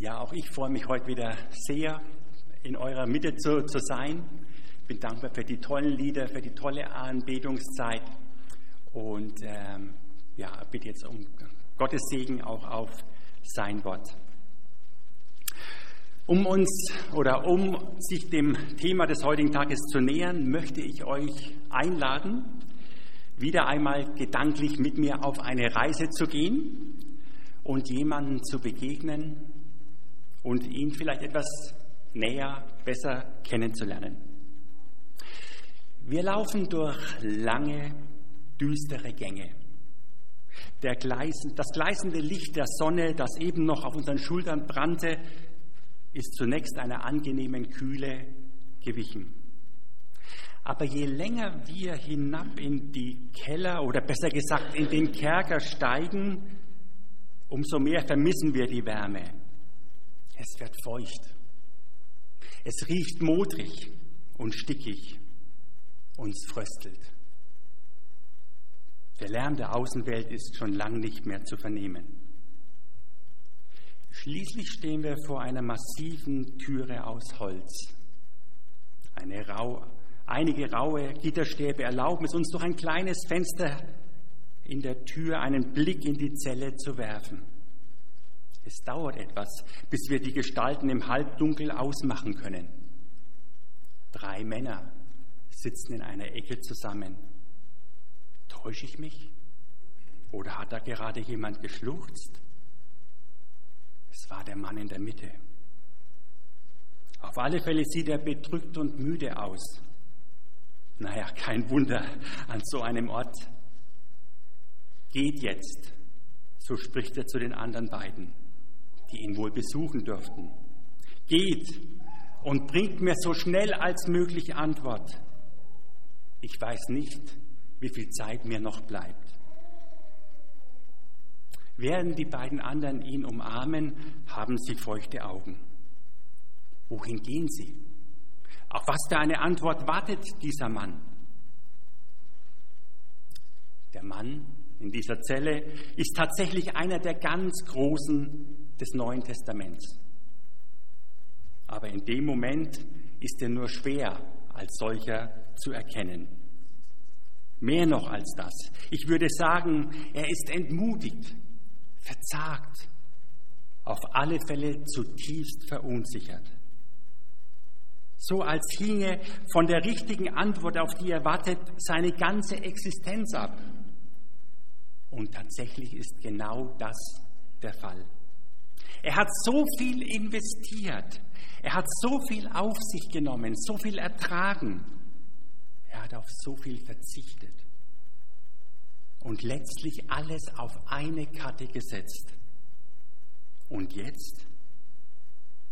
Ja, auch ich freue mich heute wieder sehr, in eurer Mitte zu, zu sein. Bin dankbar für die tollen Lieder, für die tolle Anbetungszeit und ähm, ja, bitte jetzt um Gottes Segen auch auf sein Wort. Um uns oder um sich dem Thema des heutigen Tages zu nähern, möchte ich euch einladen, wieder einmal gedanklich mit mir auf eine Reise zu gehen und jemanden zu begegnen und ihn vielleicht etwas näher, besser kennenzulernen. Wir laufen durch lange, düstere Gänge. Gleisen, das gleißende Licht der Sonne, das eben noch auf unseren Schultern brannte, ist zunächst einer angenehmen Kühle gewichen. Aber je länger wir hinab in die Keller oder besser gesagt in den Kerker steigen, umso mehr vermissen wir die Wärme. Es wird feucht. Es riecht modrig und stickig. Uns fröstelt. Der Lärm der Außenwelt ist schon lang nicht mehr zu vernehmen. Schließlich stehen wir vor einer massiven Türe aus Holz. Rau, einige raue Gitterstäbe erlauben es uns durch ein kleines Fenster in der Tür einen Blick in die Zelle zu werfen. Es dauert etwas, bis wir die Gestalten im Halbdunkel ausmachen können. Drei Männer sitzen in einer Ecke zusammen. Täusche ich mich? Oder hat da gerade jemand geschluchzt? Es war der Mann in der Mitte. Auf alle Fälle sieht er bedrückt und müde aus. Naja, kein Wunder an so einem Ort. Geht jetzt, so spricht er zu den anderen beiden, die ihn wohl besuchen dürften. Geht und bringt mir so schnell als möglich Antwort. Ich weiß nicht, wie viel Zeit mir noch bleibt. Während die beiden anderen ihn umarmen, haben sie feuchte Augen. Wohin gehen sie? Auf was für eine Antwort wartet dieser Mann? Der Mann in dieser Zelle ist tatsächlich einer der ganz Großen des Neuen Testaments. Aber in dem Moment ist er nur schwer als solcher zu erkennen. Mehr noch als das. Ich würde sagen, er ist entmutigt, verzagt, auf alle Fälle zutiefst verunsichert. So als hinge von der richtigen Antwort, auf die er wartet, seine ganze Existenz ab. Und tatsächlich ist genau das der Fall. Er hat so viel investiert, er hat so viel auf sich genommen, so viel ertragen, er hat auf so viel verzichtet und letztlich alles auf eine Karte gesetzt. Und jetzt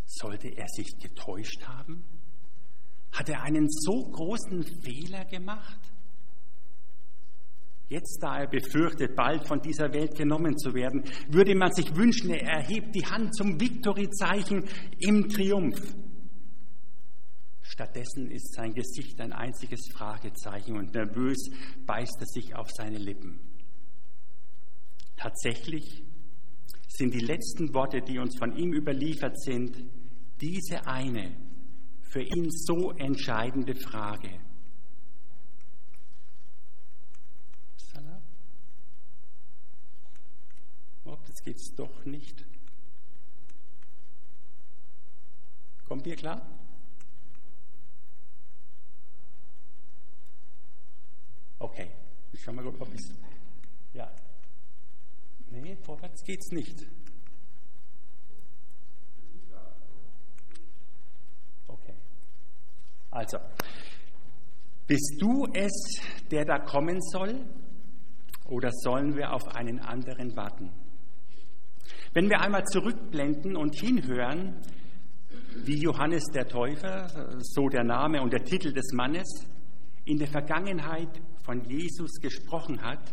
sollte er sich getäuscht haben? Hat er einen so großen Fehler gemacht? Jetzt, da er befürchtet, bald von dieser Welt genommen zu werden, würde man sich wünschen, er erhebt die Hand zum Viktoriezeichen im Triumph. Stattdessen ist sein Gesicht ein einziges Fragezeichen und nervös beißt er sich auf seine Lippen. Tatsächlich sind die letzten Worte, die uns von ihm überliefert sind, diese eine für ihn so entscheidende Frage. Oh, das geht's doch nicht. Kommt ihr klar? Okay, ich schau mal, ob ich Ja. Nee, vorwärts geht's nicht. Okay. Also, bist du es, der da kommen soll, oder sollen wir auf einen anderen warten? Wenn wir einmal zurückblenden und hinhören, wie Johannes der Täufer, so der Name und der Titel des Mannes, in der Vergangenheit von Jesus gesprochen hat,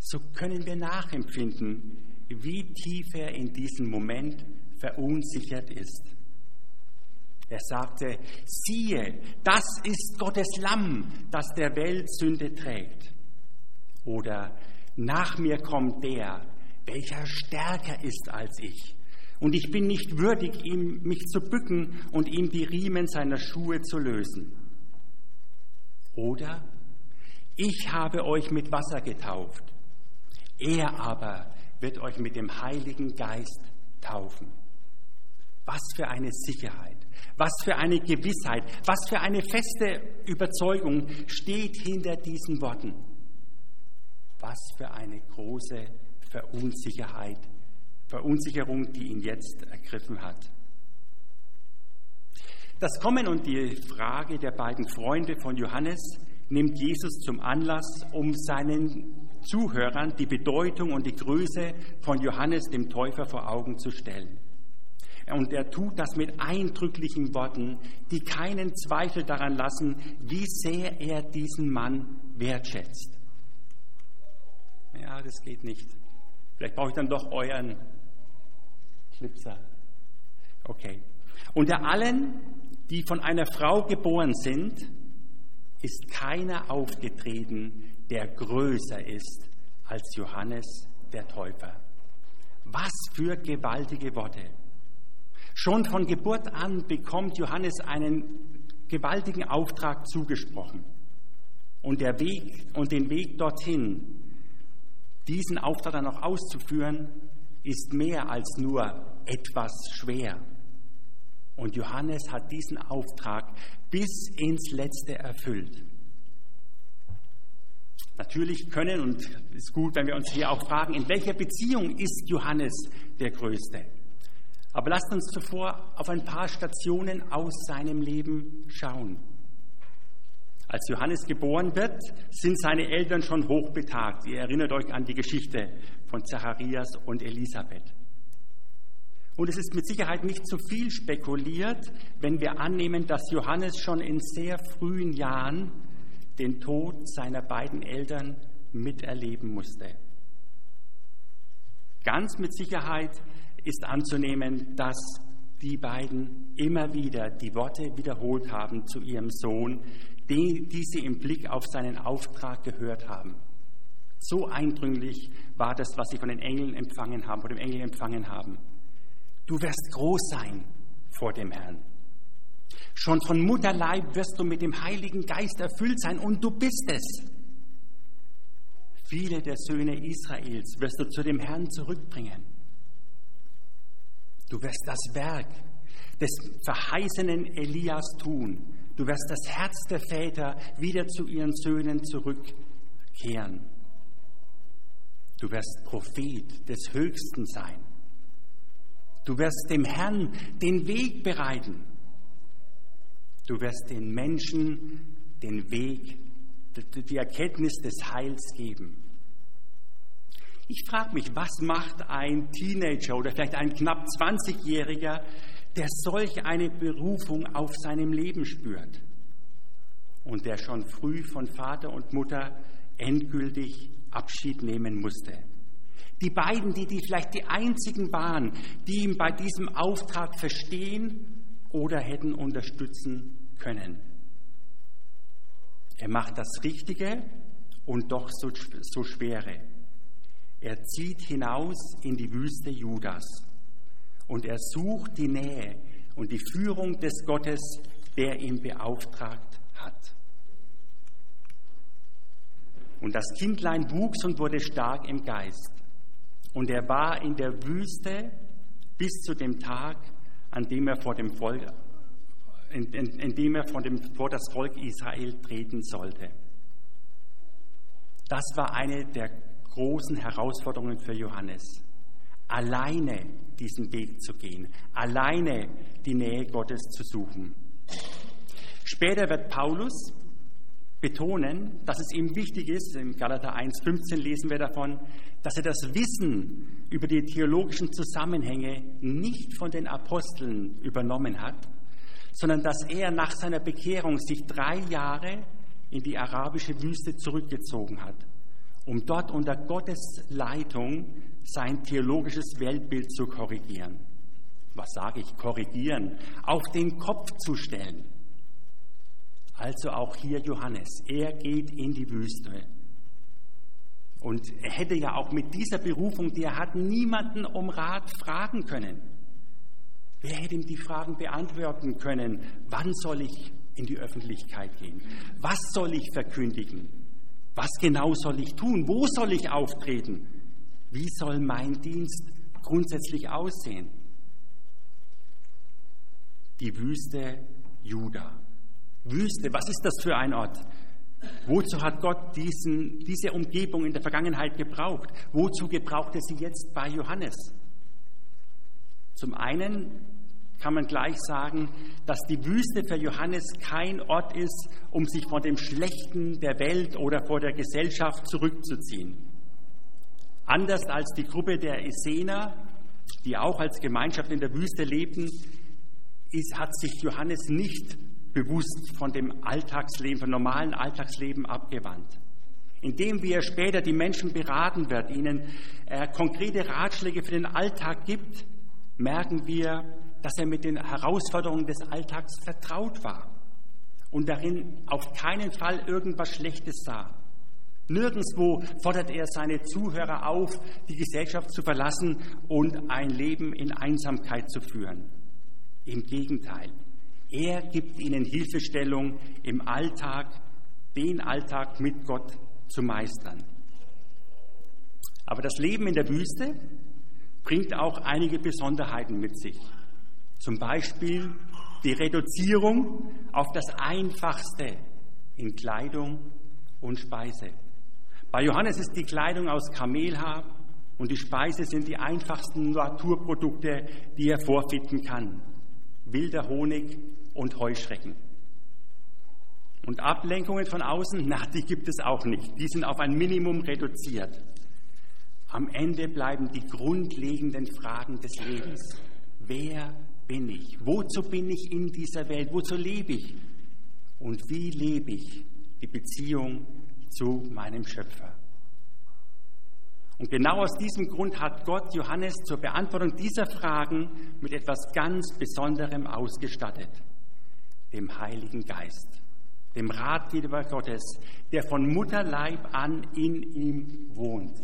so können wir nachempfinden, wie tief er in diesem Moment verunsichert ist. Er sagte, siehe, das ist Gottes Lamm, das der Welt Sünde trägt. Oder nach mir kommt der, welcher stärker ist als ich, Und ich bin nicht würdig, ihm mich zu bücken und ihm die Riemen seiner Schuhe zu lösen. Oder ich habe euch mit Wasser getauft, er aber wird euch mit dem Heiligen Geist taufen. Was für eine Sicherheit, was für eine Gewissheit, was für eine feste Überzeugung steht hinter diesen Worten. Was für eine große Verunsicherheit, Verunsicherung, die ihn jetzt ergriffen hat. Das Kommen und die Frage der beiden Freunde von Johannes nimmt Jesus zum Anlass, um seinen Zuhörern die Bedeutung und die Größe von Johannes dem Täufer vor Augen zu stellen. Und er tut das mit eindrücklichen Worten, die keinen Zweifel daran lassen, wie sehr er diesen Mann wertschätzt. Ja, das geht nicht. Vielleicht brauche ich dann doch euren Schlipser. Okay. Unter allen, die von einer Frau geboren sind, ist keiner aufgetreten, der größer ist als Johannes der Täufer. Was für gewaltige Worte. Schon von Geburt an bekommt Johannes einen gewaltigen Auftrag zugesprochen. Und, der Weg, und den Weg dorthin, diesen Auftrag dann auch auszuführen, ist mehr als nur etwas schwer. Und Johannes hat diesen Auftrag bis ins Letzte erfüllt. Natürlich können, und es ist gut, wenn wir uns hier auch fragen, in welcher Beziehung ist Johannes der Größte? Aber lasst uns zuvor auf ein paar Stationen aus seinem Leben schauen. Als Johannes geboren wird, sind seine Eltern schon hochbetagt. Ihr erinnert euch an die Geschichte von Zacharias und Elisabeth. Und es ist mit Sicherheit nicht zu viel spekuliert, wenn wir annehmen, dass Johannes schon in sehr frühen Jahren den Tod seiner beiden Eltern miterleben musste. Ganz mit Sicherheit ist anzunehmen, dass die beiden immer wieder die Worte wiederholt haben zu ihrem Sohn, die, die sie im Blick auf seinen Auftrag gehört haben. So eindringlich war das, was sie von den Engeln empfangen haben, von dem Engel empfangen haben. Du wirst groß sein vor dem Herrn. Schon von Mutterleib wirst du mit dem Heiligen Geist erfüllt sein und du bist es. Viele der Söhne Israels wirst du zu dem Herrn zurückbringen. Du wirst das Werk des verheißenen Elias tun. Du wirst das Herz der Väter wieder zu ihren Söhnen zurückkehren. Du wirst Prophet des Höchsten sein. Du wirst dem Herrn den Weg bereiten. Du wirst den Menschen den Weg, die Erkenntnis des Heils geben. Ich frage mich, was macht ein Teenager oder vielleicht ein knapp 20-Jähriger, der solch eine Berufung auf seinem Leben spürt und der schon früh von Vater und Mutter endgültig Abschied nehmen musste? Die beiden, die, die vielleicht die einzigen waren, die ihm bei diesem Auftrag verstehen oder hätten unterstützen können. Er macht das Richtige und doch so, so Schwere. Er zieht hinaus in die Wüste Judas und er sucht die Nähe und die Führung des Gottes, der ihn beauftragt hat. Und das Kindlein wuchs und wurde stark im Geist. Und er war in der Wüste bis zu dem Tag, an dem er vor dem Volk, in, in, in dem er vor, dem, vor das Volk Israel treten sollte. Das war eine der großen Herausforderungen für Johannes. Alleine diesen Weg zu gehen, alleine die Nähe Gottes zu suchen. Später wird Paulus betonen, dass es ihm wichtig ist, in Galater 1,15 lesen wir davon, dass er das Wissen über die theologischen Zusammenhänge nicht von den Aposteln übernommen hat, sondern dass er nach seiner Bekehrung sich drei Jahre in die arabische Wüste zurückgezogen hat, um dort unter Gottes Leitung sein theologisches Weltbild zu korrigieren. Was sage ich? Korrigieren, auf den Kopf zu stellen. Also auch hier Johannes. Er geht in die Wüste. Und er hätte ja auch mit dieser Berufung, die er hat, niemanden um Rat fragen können. Wer hätte ihm die Fragen beantworten können? Wann soll ich in die Öffentlichkeit gehen? Was soll ich verkündigen? Was genau soll ich tun? Wo soll ich auftreten? Wie soll mein Dienst grundsätzlich aussehen? Die Wüste Juda. Wüste, was ist das für ein Ort? Wozu hat Gott diesen, diese Umgebung in der Vergangenheit gebraucht? Wozu gebraucht er sie jetzt bei Johannes? Zum einen kann man gleich sagen, dass die Wüste für Johannes kein Ort ist, um sich vor dem Schlechten der Welt oder vor der Gesellschaft zurückzuziehen. Anders als die Gruppe der Essener, die auch als Gemeinschaft in der Wüste lebten, ist, hat sich Johannes nicht bewusst von dem Alltagsleben, vom normalen Alltagsleben abgewandt. Indem wir später die Menschen beraten wird, ihnen äh, konkrete Ratschläge für den Alltag gibt, merken wir, dass er mit den Herausforderungen des Alltags vertraut war und darin auf keinen Fall irgendwas Schlechtes sah. Nirgendwo fordert er seine Zuhörer auf, die Gesellschaft zu verlassen und ein Leben in Einsamkeit zu führen. Im Gegenteil, er gibt ihnen Hilfestellung im Alltag, den Alltag mit Gott zu meistern. Aber das Leben in der Wüste bringt auch einige Besonderheiten mit sich. Zum Beispiel die Reduzierung auf das Einfachste in Kleidung und Speise. Bei Johannes ist die Kleidung aus Kamelhaar und die Speise sind die einfachsten Naturprodukte, die er vorfinden kann. Wilder Honig und Heuschrecken. Und Ablenkungen von außen, na, die gibt es auch nicht. Die sind auf ein Minimum reduziert. Am Ende bleiben die grundlegenden Fragen des Lebens. Wer bin ich? Wozu bin ich in dieser Welt? Wozu lebe ich? Und wie lebe ich die Beziehung zu meinem Schöpfer? Und genau aus diesem Grund hat Gott Johannes zur Beantwortung dieser Fragen mit etwas ganz Besonderem ausgestattet dem Heiligen Geist, dem Ratgeber Gottes, der von Mutterleib an in ihm wohnt.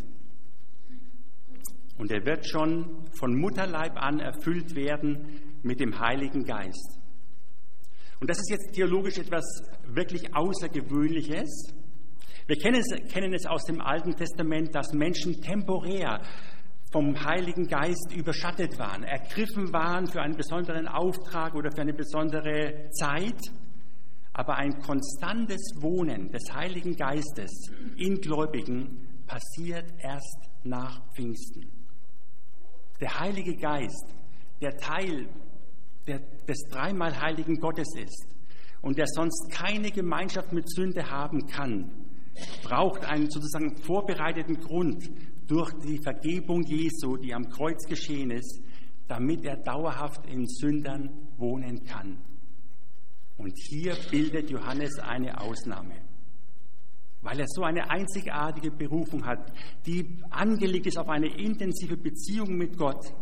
Und er wird schon von Mutterleib an erfüllt werden mit dem Heiligen Geist. Und das ist jetzt theologisch etwas wirklich Außergewöhnliches. Wir kennen es, kennen es aus dem Alten Testament, dass Menschen temporär vom Heiligen Geist überschattet waren, ergriffen waren für einen besonderen Auftrag oder für eine besondere Zeit. Aber ein konstantes Wohnen des Heiligen Geistes in Gläubigen passiert erst nach Pfingsten. Der Heilige Geist, der Teil der, des dreimal heiligen Gottes ist und der sonst keine Gemeinschaft mit Sünde haben kann, braucht einen sozusagen vorbereiteten Grund, durch die Vergebung Jesu, die am Kreuz geschehen ist, damit er dauerhaft in Sündern wohnen kann. Und hier bildet Johannes eine Ausnahme, weil er so eine einzigartige Berufung hat, die angelegt ist auf eine intensive Beziehung mit Gott,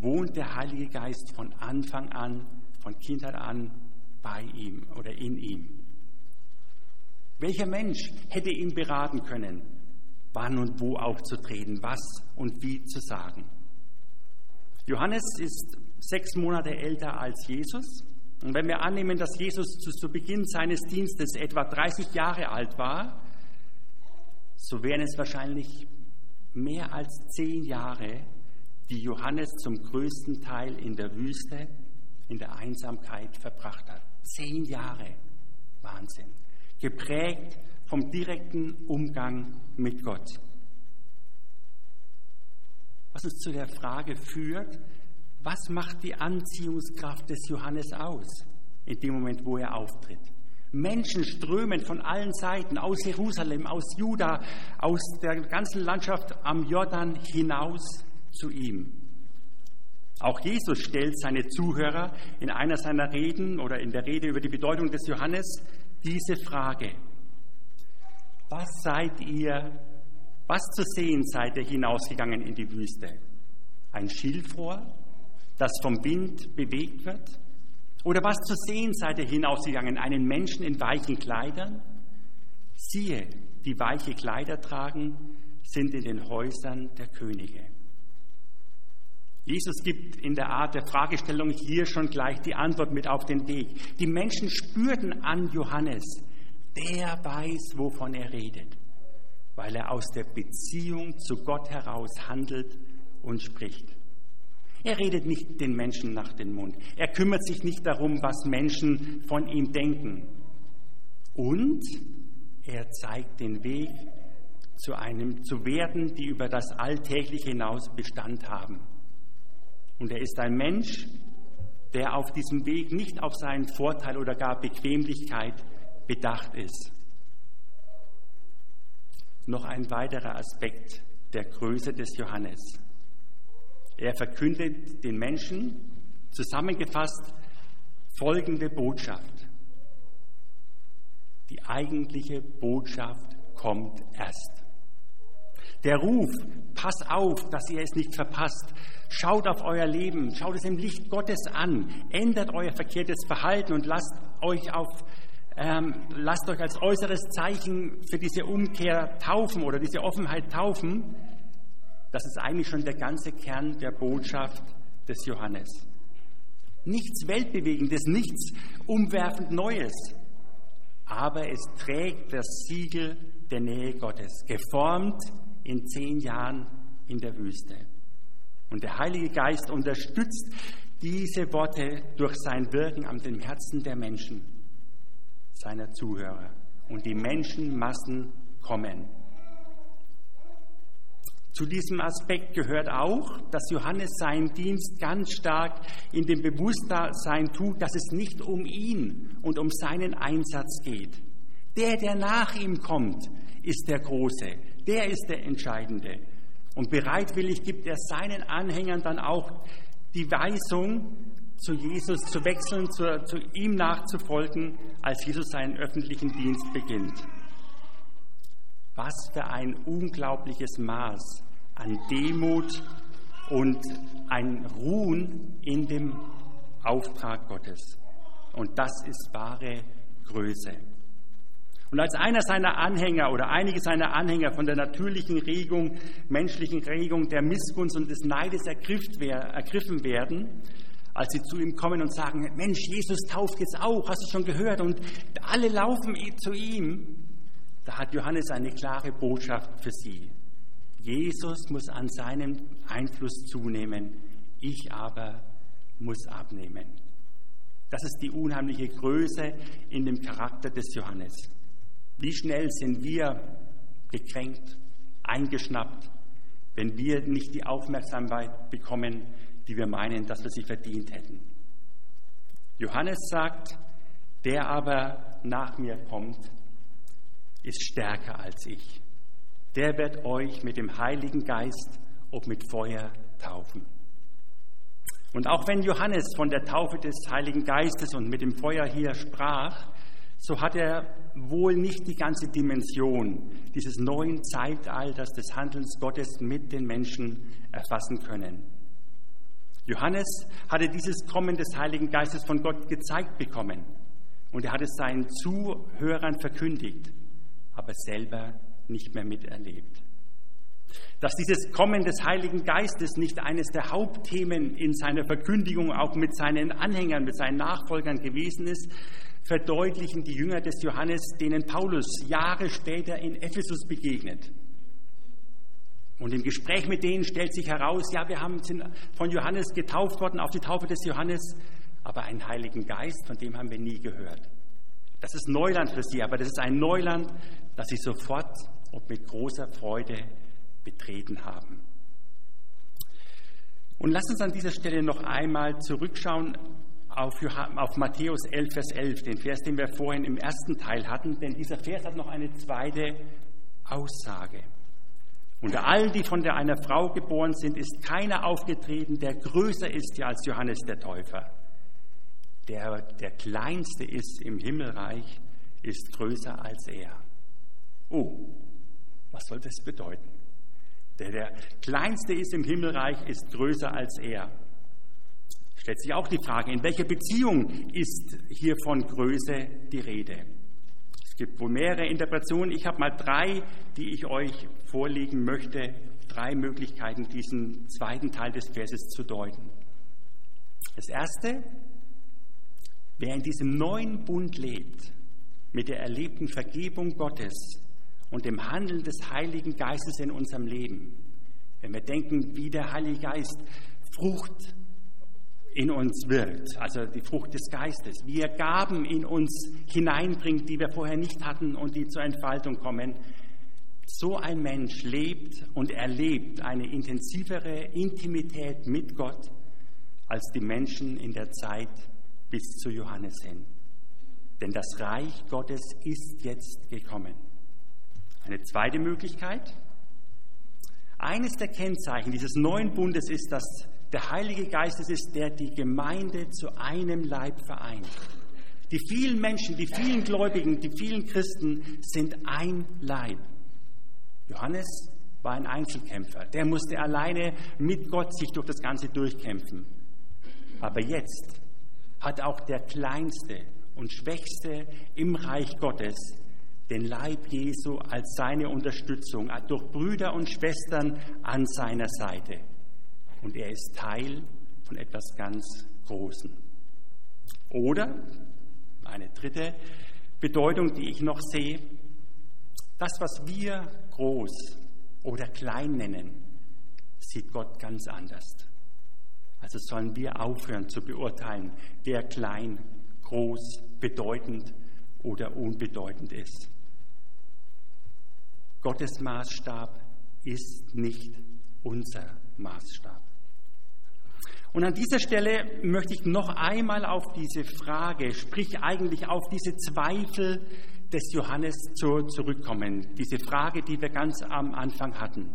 wohnt der Heilige Geist von Anfang an, von Kindheit an bei ihm oder in ihm. Welcher Mensch hätte ihn beraten können? wann und wo aufzutreten, was und wie zu sagen. Johannes ist sechs Monate älter als Jesus. Und wenn wir annehmen, dass Jesus zu, zu Beginn seines Dienstes etwa 30 Jahre alt war, so wären es wahrscheinlich mehr als zehn Jahre, die Johannes zum größten Teil in der Wüste, in der Einsamkeit verbracht hat. Zehn Jahre. Wahnsinn. Geprägt vom direkten Umgang mit Gott. Was uns zu der Frage führt, was macht die Anziehungskraft des Johannes aus in dem Moment, wo er auftritt? Menschen strömen von allen Seiten, aus Jerusalem, aus Juda, aus der ganzen Landschaft am Jordan hinaus zu ihm. Auch Jesus stellt seine Zuhörer in einer seiner Reden oder in der Rede über die Bedeutung des Johannes diese Frage was seid ihr, was zu sehen seid ihr hinausgegangen in die Wüste? Ein Schilfrohr, das vom Wind bewegt wird? Oder was zu sehen seid ihr hinausgegangen? Einen Menschen in weichen Kleidern? Siehe, die weiche Kleider tragen, sind in den Häusern der Könige. Jesus gibt in der Art der Fragestellung hier schon gleich die Antwort mit auf den Weg. Die Menschen spürten an Johannes, der weiß, wovon er redet, weil er aus der Beziehung zu Gott heraus handelt und spricht. Er redet nicht den Menschen nach dem Mund. Er kümmert sich nicht darum, was Menschen von ihm denken. Und er zeigt den Weg zu einem zu werden, die über das Alltägliche hinaus Bestand haben. Und er ist ein Mensch, der auf diesem Weg nicht auf seinen Vorteil oder gar Bequemlichkeit bedacht ist. Noch ein weiterer Aspekt der Größe des Johannes. Er verkündet den Menschen zusammengefasst folgende Botschaft. Die eigentliche Botschaft kommt erst. Der Ruf, pass auf, dass ihr es nicht verpasst. Schaut auf euer Leben, schaut es im Licht Gottes an, ändert euer verkehrtes Verhalten und lasst euch auf ähm, lasst euch als äußeres Zeichen für diese Umkehr taufen oder diese Offenheit taufen. Das ist eigentlich schon der ganze Kern der Botschaft des Johannes. Nichts Weltbewegendes, nichts umwerfend Neues, aber es trägt das Siegel der Nähe Gottes, geformt in zehn Jahren in der Wüste. Und der Heilige Geist unterstützt diese Worte durch sein Wirken an dem Herzen der Menschen, seiner Zuhörer. Und die Menschenmassen kommen. Zu diesem Aspekt gehört auch, dass Johannes seinen Dienst ganz stark in dem Bewusstsein tut, dass es nicht um ihn und um seinen Einsatz geht. Der, der nach ihm kommt, ist der Große, der ist der Entscheidende. Und bereitwillig gibt er seinen Anhängern dann auch die Weisung, zu Jesus zu wechseln, zu, zu ihm nachzufolgen, als Jesus seinen öffentlichen Dienst beginnt. Was für ein unglaubliches Maß an Demut und ein Ruhen in dem Auftrag Gottes. Und das ist wahre Größe. Und als einer seiner Anhänger oder einige seiner Anhänger von der natürlichen Regung, menschlichen Regung der Missgunst und des Neides ergriffen werden, als sie zu ihm kommen und sagen, Mensch, Jesus tauft jetzt auch, hast du schon gehört? Und alle laufen zu ihm. Da hat Johannes eine klare Botschaft für sie. Jesus muss an seinem Einfluss zunehmen, ich aber muss abnehmen. Das ist die unheimliche Größe in dem Charakter des Johannes. Wie schnell sind wir gekränkt, eingeschnappt, wenn wir nicht die Aufmerksamkeit bekommen, die wir meinen, dass wir sie verdient hätten. Johannes sagt, der aber nach mir kommt, ist stärker als ich. Der wird euch mit dem Heiligen Geist und mit Feuer taufen. Und auch wenn Johannes von der Taufe des Heiligen Geistes und mit dem Feuer hier sprach, so hat er wohl nicht die ganze Dimension dieses neuen Zeitalters des Handelns Gottes mit den Menschen erfassen können. Johannes hatte dieses Kommen des Heiligen Geistes von Gott gezeigt bekommen und er hat es seinen Zuhörern verkündigt, aber selber nicht mehr miterlebt. Dass dieses Kommen des Heiligen Geistes nicht eines der Hauptthemen in seiner Verkündigung auch mit seinen Anhängern, mit seinen Nachfolgern gewesen ist, verdeutlichen die Jünger des Johannes, denen Paulus Jahre später in Ephesus begegnet. Und im Gespräch mit denen stellt sich heraus, ja, wir haben, sind von Johannes getauft worden auf die Taufe des Johannes, aber einen Heiligen Geist, von dem haben wir nie gehört. Das ist Neuland für sie, aber das ist ein Neuland, das sie sofort und mit großer Freude betreten haben. Und lasst uns an dieser Stelle noch einmal zurückschauen auf, auf, Matthäus 11, Vers 11, den Vers, den wir vorhin im ersten Teil hatten, denn dieser Vers hat noch eine zweite Aussage. Unter all die von der einer Frau geboren sind, ist keiner aufgetreten, der größer ist als Johannes der Täufer. Der, der kleinste ist im Himmelreich, ist größer als er. Oh, was soll das bedeuten? Der, der kleinste ist im Himmelreich, ist größer als er. Stellt sich auch die Frage, in welcher Beziehung ist hier von Größe die Rede? Es gibt wohl mehrere Interpretationen. Ich habe mal drei, die ich euch vorlegen möchte drei Möglichkeiten, diesen zweiten Teil des Verses zu deuten. Das erste, wer in diesem neuen Bund lebt, mit der erlebten Vergebung Gottes und dem Handeln des Heiligen Geistes in unserem Leben, wenn wir denken, wie der Heilige Geist Frucht in uns wirkt, also die Frucht des Geistes, wie er Gaben in uns hineinbringt, die wir vorher nicht hatten und die zur Entfaltung kommen, so ein Mensch lebt und erlebt eine intensivere Intimität mit Gott als die Menschen in der Zeit bis zu Johannes hin. Denn das Reich Gottes ist jetzt gekommen. Eine zweite Möglichkeit. Eines der Kennzeichen dieses neuen Bundes ist, dass der Heilige Geist es ist, der die Gemeinde zu einem Leib vereint. Die vielen Menschen, die vielen Gläubigen, die vielen Christen sind ein Leib. Johannes war ein Einzelkämpfer. Der musste alleine mit Gott sich durch das Ganze durchkämpfen. Aber jetzt hat auch der Kleinste und Schwächste im Reich Gottes den Leib Jesu als seine Unterstützung, durch Brüder und Schwestern an seiner Seite. Und er ist Teil von etwas ganz Großem. Oder eine dritte Bedeutung, die ich noch sehe, das, was wir groß oder klein nennen, sieht Gott ganz anders. Also sollen wir aufhören zu beurteilen, wer klein, groß, bedeutend oder unbedeutend ist. Gottes Maßstab ist nicht unser Maßstab. Und an dieser Stelle möchte ich noch einmal auf diese Frage, sprich eigentlich auf diese Zweifel des Johannes zurückkommen. Diese Frage, die wir ganz am Anfang hatten.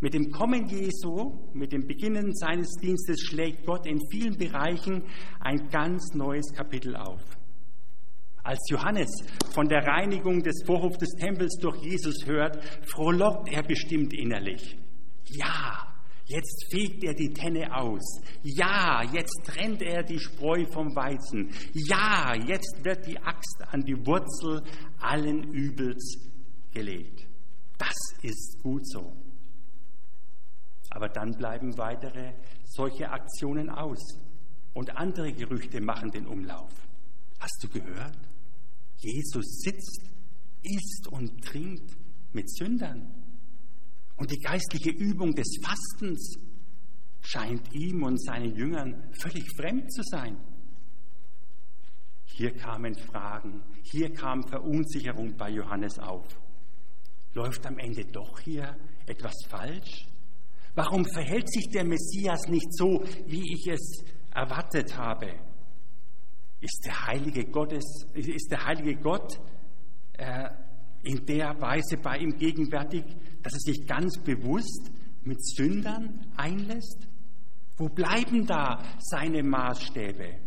Mit dem Kommen Jesu, mit dem Beginnen seines Dienstes schlägt Gott in vielen Bereichen ein ganz neues Kapitel auf. Als Johannes von der Reinigung des Vorhofs des Tempels durch Jesus hört, frohlockt er bestimmt innerlich. Ja, Jetzt fegt er die Tenne aus. Ja, jetzt trennt er die Spreu vom Weizen. Ja, jetzt wird die Axt an die Wurzel allen Übels gelegt. Das ist gut so. Aber dann bleiben weitere solche Aktionen aus und andere Gerüchte machen den Umlauf. Hast du gehört? Jesus sitzt, isst und trinkt mit Sündern. Und die geistliche Übung des Fastens scheint ihm und seinen Jüngern völlig fremd zu sein. Hier kamen Fragen, hier kam Verunsicherung bei Johannes auf. Läuft am Ende doch hier etwas falsch? Warum verhält sich der Messias nicht so, wie ich es erwartet habe? Ist der heilige, Gottes, ist der heilige Gott äh, in der Weise bei ihm gegenwärtig, dass er sich ganz bewusst mit Sündern einlässt? Wo bleiben da seine Maßstäbe?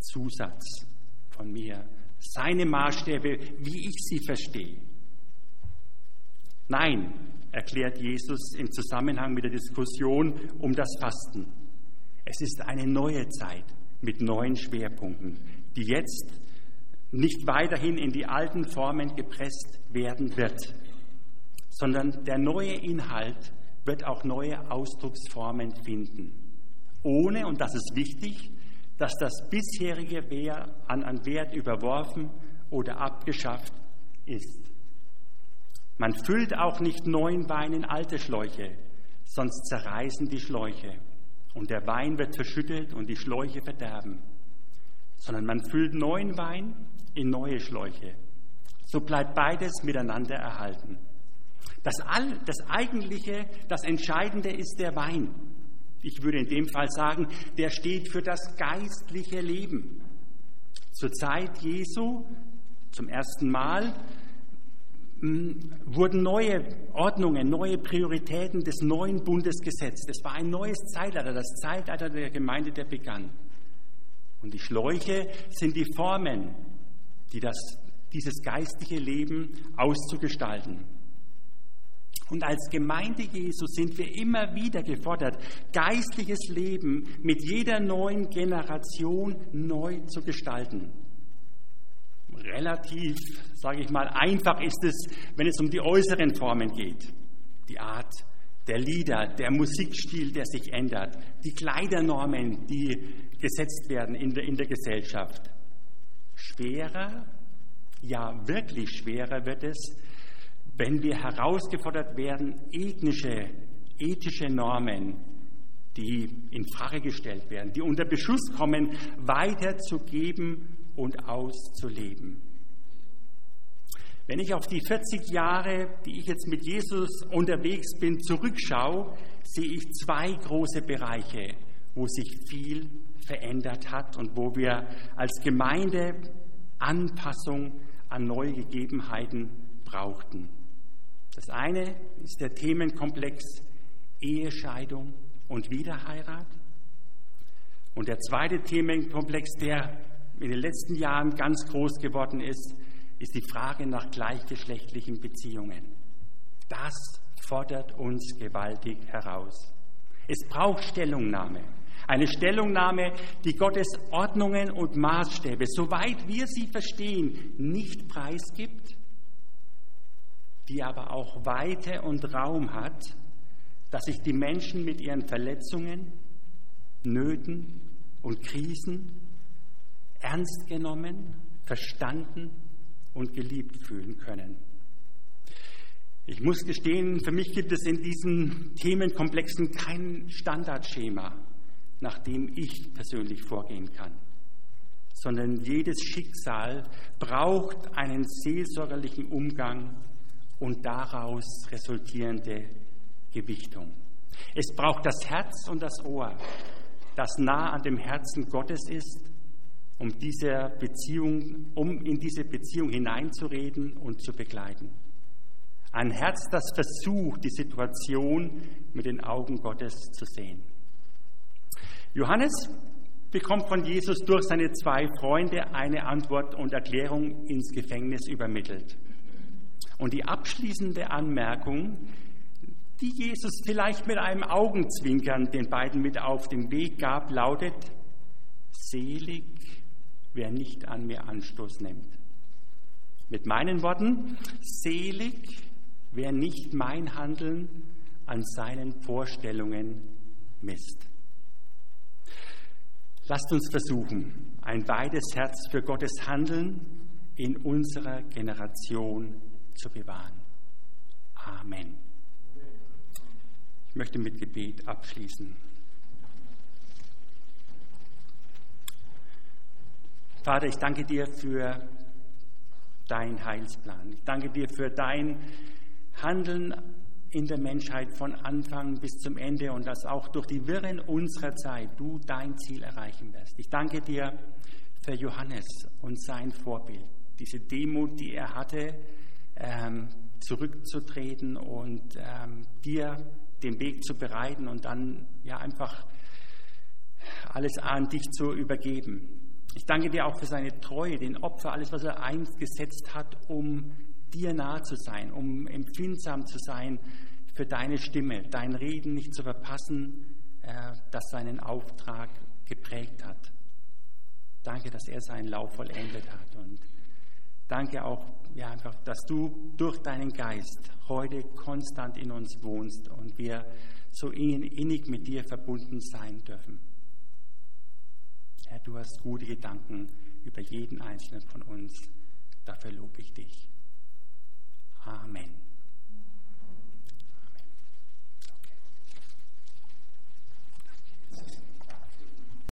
Zusatz von mir. Seine Maßstäbe, wie ich sie verstehe. Nein, erklärt Jesus im Zusammenhang mit der Diskussion um das Fasten. Es ist eine neue Zeit mit neuen Schwerpunkten, die jetzt nicht weiterhin in die alten Formen gepresst werden wird, sondern der neue Inhalt wird auch neue Ausdrucksformen finden, ohne, und das ist wichtig, dass das bisherige an, an Wert überworfen oder abgeschafft ist. Man füllt auch nicht neuen Wein in alte Schläuche, sonst zerreißen die Schläuche. Und der Wein wird verschüttet und die Schläuche verderben, sondern man füllt neuen Wein in neue Schläuche. So bleibt beides miteinander erhalten. Das, All, das Eigentliche, das Entscheidende ist der Wein. Ich würde in dem Fall sagen, der steht für das geistliche Leben. Zur Zeit Jesu, zum ersten Mal, wurden neue Ordnungen, neue Prioritäten des neuen Bundes gesetzt. Es war ein neues Zeitalter, das Zeitalter der Gemeinde, der begann. Und die Schläuche sind die Formen, die das, dieses geistliche Leben auszugestalten. Und als Gemeinde Jesu sind wir immer wieder gefordert, geistliches Leben mit jeder neuen Generation neu zu gestalten. Relativ, sage ich mal, einfach ist es, wenn es um die äußeren Formen geht. die Art der Lieder, der Musikstil, der sich ändert, die Kleidernormen, die gesetzt werden in der, in der Gesellschaft. Schwerer, ja wirklich schwerer wird es, wenn wir herausgefordert werden, ethnische, ethische Normen, die in Frage gestellt werden, die unter Beschuss kommen, weiterzugeben und auszuleben. Wenn ich auf die 40 Jahre, die ich jetzt mit Jesus unterwegs bin, zurückschaue, sehe ich zwei große Bereiche, wo sich viel verändert hat und wo wir als Gemeinde Anpassung an neue Gegebenheiten brauchten. Das eine ist der Themenkomplex Ehescheidung und Wiederheirat. Und der zweite Themenkomplex, der in den letzten Jahren ganz groß geworden ist, ist die Frage nach gleichgeschlechtlichen Beziehungen. Das fordert uns gewaltig heraus. Es braucht Stellungnahme. Eine Stellungnahme, die Gottes Ordnungen und Maßstäbe, soweit wir sie verstehen, nicht preisgibt, die aber auch Weite und Raum hat, dass sich die Menschen mit ihren Verletzungen, Nöten und Krisen ernst genommen, verstanden und geliebt fühlen können. Ich muss gestehen, für mich gibt es in diesen Themenkomplexen kein Standardschema, nach dem ich persönlich vorgehen kann, sondern jedes Schicksal braucht einen seelsorgerlichen Umgang und daraus resultierende Gewichtung. Es braucht das Herz und das Ohr, das nah an dem Herzen Gottes ist um, diese Beziehung, um in diese Beziehung hineinzureden und zu begleiten. Ein Herz, das versucht, die Situation mit den Augen Gottes zu sehen. Johannes bekommt von Jesus durch seine zwei Freunde eine Antwort und Erklärung ins Gefängnis übermittelt. Und die abschließende Anmerkung, die Jesus vielleicht mit einem Augenzwinkern den beiden mit auf den Weg gab, lautet, selig wer nicht an mir Anstoß nimmt. Mit meinen Worten, selig, wer nicht mein Handeln an seinen Vorstellungen misst. Lasst uns versuchen, ein beides Herz für Gottes Handeln in unserer Generation zu bewahren. Amen. Ich möchte mit Gebet abschließen. Vater, ich danke dir für dein Heilsplan. Ich danke dir für dein Handeln in der Menschheit von Anfang bis zum Ende und dass auch durch die Wirren unserer Zeit du dein Ziel erreichen wirst. Ich danke dir für Johannes und sein Vorbild, diese Demut, die er hatte, ähm, zurückzutreten und ähm, dir den Weg zu bereiten und dann ja einfach alles an dich zu übergeben. Ich danke dir auch für seine Treue, den Opfer, alles, was er eingesetzt hat, um dir nahe zu sein, um empfindsam zu sein für deine Stimme, dein Reden nicht zu verpassen, äh, das seinen Auftrag geprägt hat. Danke, dass er seinen Lauf vollendet hat und danke auch ja, einfach, dass du durch deinen Geist heute konstant in uns wohnst und wir so innig mit dir verbunden sein dürfen. Herr, du hast gute Gedanken über jeden einzelnen von uns. Dafür lobe ich dich. Amen. Amen. Okay.